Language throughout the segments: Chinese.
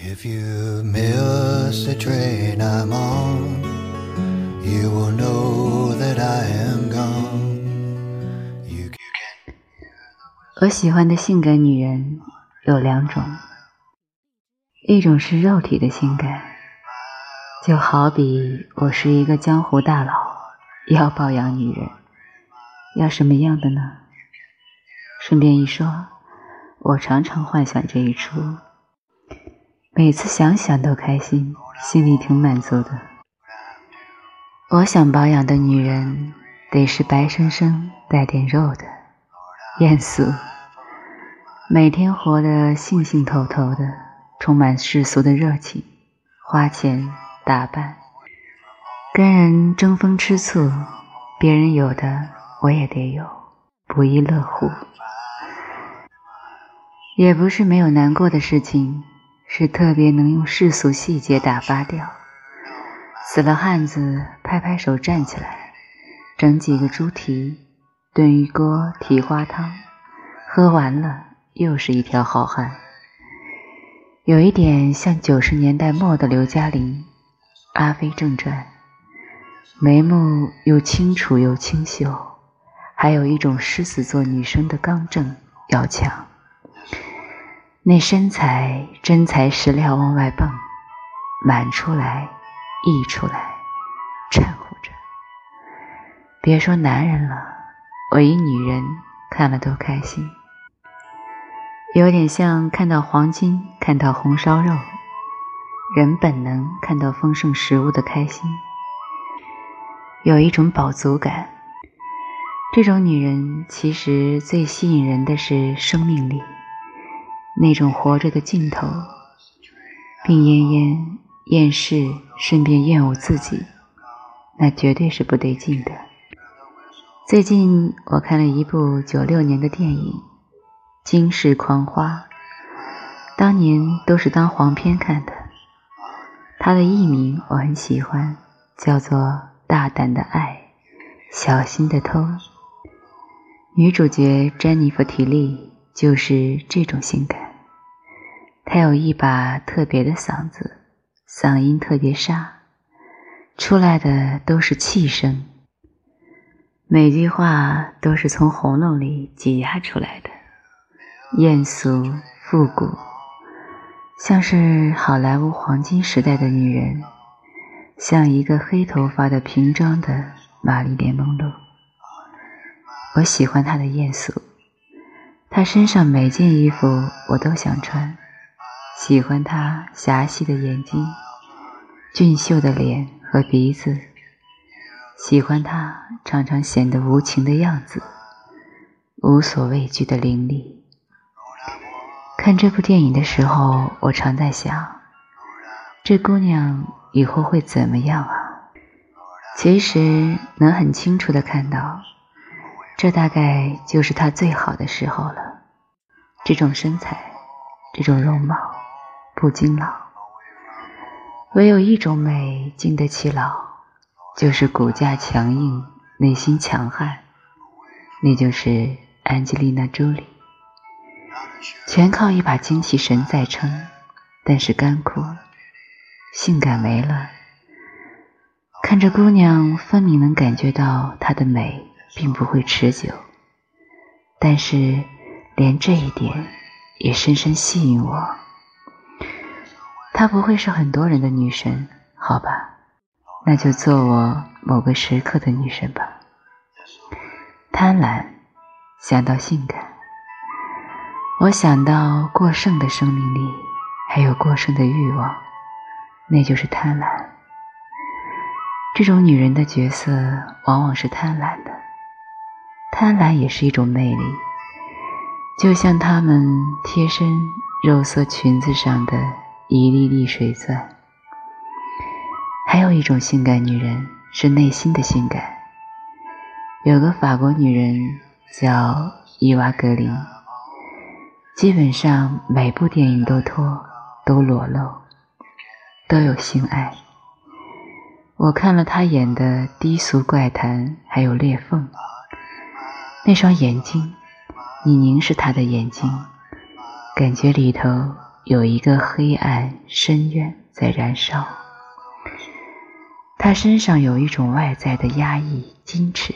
If you miss the train I'm on, you will know that I am gone. You can 我喜欢的性感女人有两种，一种是肉体的性感，就好比我是一个江湖大佬，要包养女人，要什么样的呢？顺便一说，我常常幻想这一出。每次想想都开心，心里挺满足的。我想保养的女人得是白生生带点肉的，艳俗，每天活得兴兴头头的，充满世俗的热情，花钱打扮，跟人争风吃醋，别人有的我也得有，不亦乐乎。也不是没有难过的事情。是特别能用世俗细节打发掉。死了汉子，拍拍手站起来，整几个猪蹄，炖一锅蹄花汤，喝完了又是一条好汉。有一点像九十年代末的刘嘉玲，《阿飞正传》，眉目又清楚又清秀，还有一种狮子座女生的刚正要强。那身材真材实料往外蹦，满出来，溢出来，掺和着。别说男人了，我一女人看了都开心。有点像看到黄金，看到红烧肉，人本能看到丰盛食物的开心，有一种饱足感。这种女人其实最吸引人的是生命力。那种活着的劲头，病恹恹、厌世，顺便厌恶自己，那绝对是不对劲的。最近我看了一部九六年的电影《惊世狂花》，当年都是当黄片看的。它的译名我很喜欢，叫做《大胆的爱，小心的偷》。女主角詹妮弗·提利就是这种性感。他有一把特别的嗓子，嗓音特别沙，出来的都是气声，每句话都是从喉咙里挤压出来的，艳俗复古，像是好莱坞黄金时代的女人，像一个黑头发的瓶装的玛丽莲梦露。我喜欢她的艳俗，她身上每件衣服我都想穿。喜欢他狭细的眼睛、俊秀的脸和鼻子，喜欢他常常显得无情的样子，无所畏惧的凌厉。看这部电影的时候，我常在想，这姑娘以后会怎么样啊？其实能很清楚的看到，这大概就是她最好的时候了。这种身材，这种容貌。不经老，唯有一种美经得起老，就是骨架强硬，内心强悍。那就是安吉丽娜·朱莉，全靠一把精气神在撑，但是干枯，性感没了。看着姑娘，分明能感觉到她的美并不会持久，但是连这一点也深深吸引我。她不会是很多人的女神，好吧，那就做我某个时刻的女神吧。贪婪，想到性感，我想到过剩的生命力，还有过剩的欲望，那就是贪婪。这种女人的角色往往是贪婪的，贪婪也是一种魅力，就像她们贴身肉色裙子上的。一粒粒水钻。还有一种性感女人是内心的性感。有个法国女人叫伊娃格林，基本上每部电影都脱，都裸露，都有性爱。我看了她演的《低俗怪谈》，还有《裂缝》，那双眼睛，你凝视她的眼睛，感觉里头。有一个黑暗深渊在燃烧。他身上有一种外在的压抑、矜持，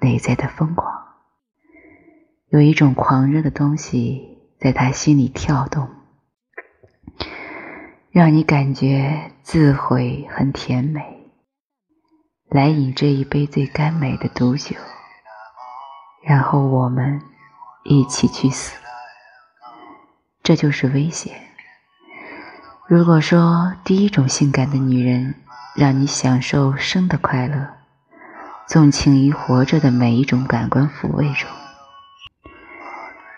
内在的疯狂，有一种狂热的东西在他心里跳动，让你感觉自毁很甜美。来饮这一杯最甘美的毒酒，然后我们一起去死。这就是危险。如果说第一种性感的女人让你享受生的快乐，纵情于活着的每一种感官抚慰中；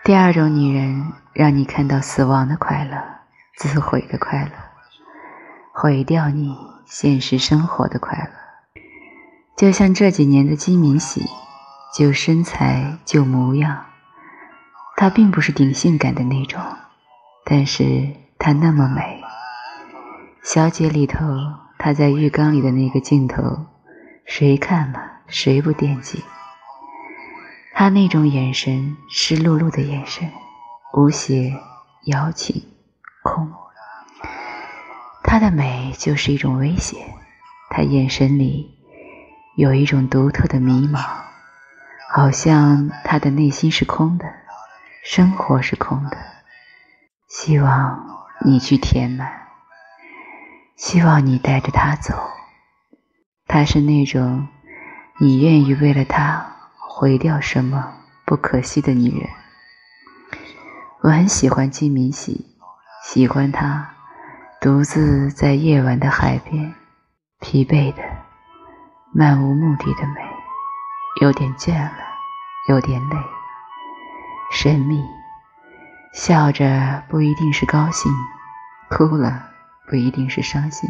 第二种女人让你看到死亡的快乐、自毁的快乐、毁掉你现实生活的快乐，就像这几年的金敏喜，就身材就模样，她并不是顶性感的那种。但是她那么美，小姐里头，她在浴缸里的那个镜头，谁看了谁不惦记？她那种眼神，湿漉漉的眼神，无邪、妖气、空。她的美就是一种危险，她眼神里有一种独特的迷茫，好像她的内心是空的，生活是空的。希望你去填满，希望你带着他走。她是那种你愿意为了他毁掉什么不可惜的女人。我很喜欢金敏喜，喜欢她独自在夜晚的海边，疲惫的、漫无目的的美，有点倦了，有点累，神秘。笑着不一定是高兴，哭了不一定是伤心。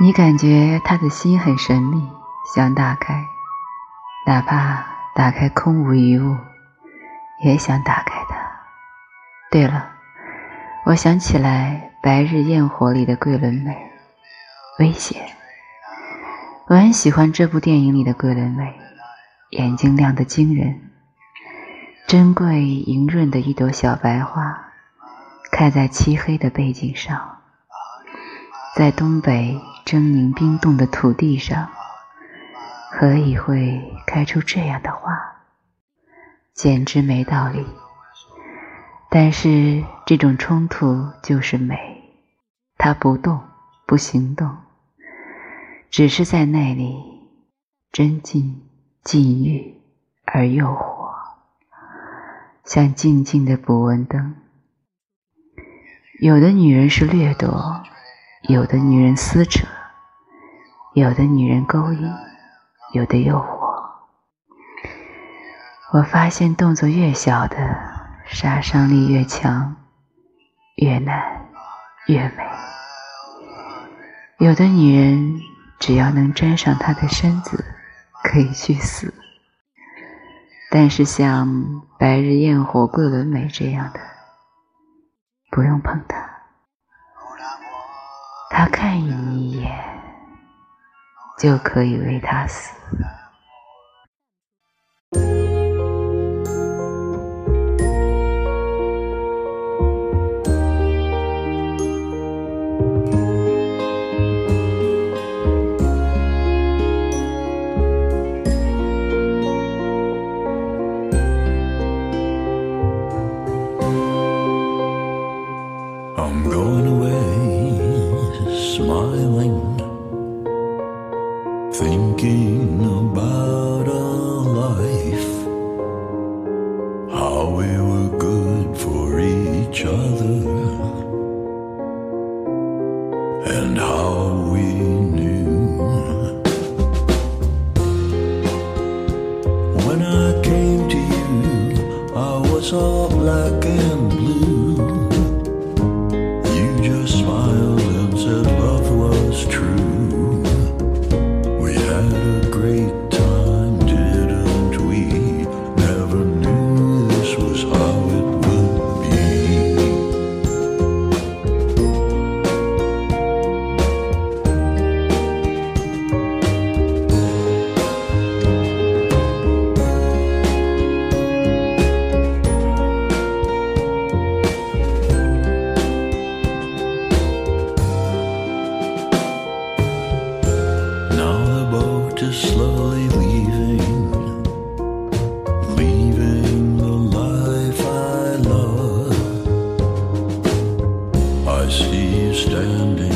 你感觉他的心很神秘，想打开，哪怕打开空无一物，也想打开它。对了，我想起来《白日焰火》里的桂纶镁，危险。我很喜欢这部电影里的桂纶镁，眼睛亮得惊人。珍贵莹润的一朵小白花，开在漆黑的背景上，在东北狰狞冰冻的土地上，何以会开出这样的花？简直没道理。但是这种冲突就是美，它不动，不行动，只是在那里真静、禁欲而诱惑。像静静的捕蚊灯。有的女人是掠夺，有的女人撕扯，有的女人勾引，有的诱惑。我发现动作越小的，杀伤力越强，越难越美。有的女人只要能沾上她的身子，可以去死。但是像白日焰火桂纶镁这样的，不用碰它，他看你一眼就可以为他死。Standing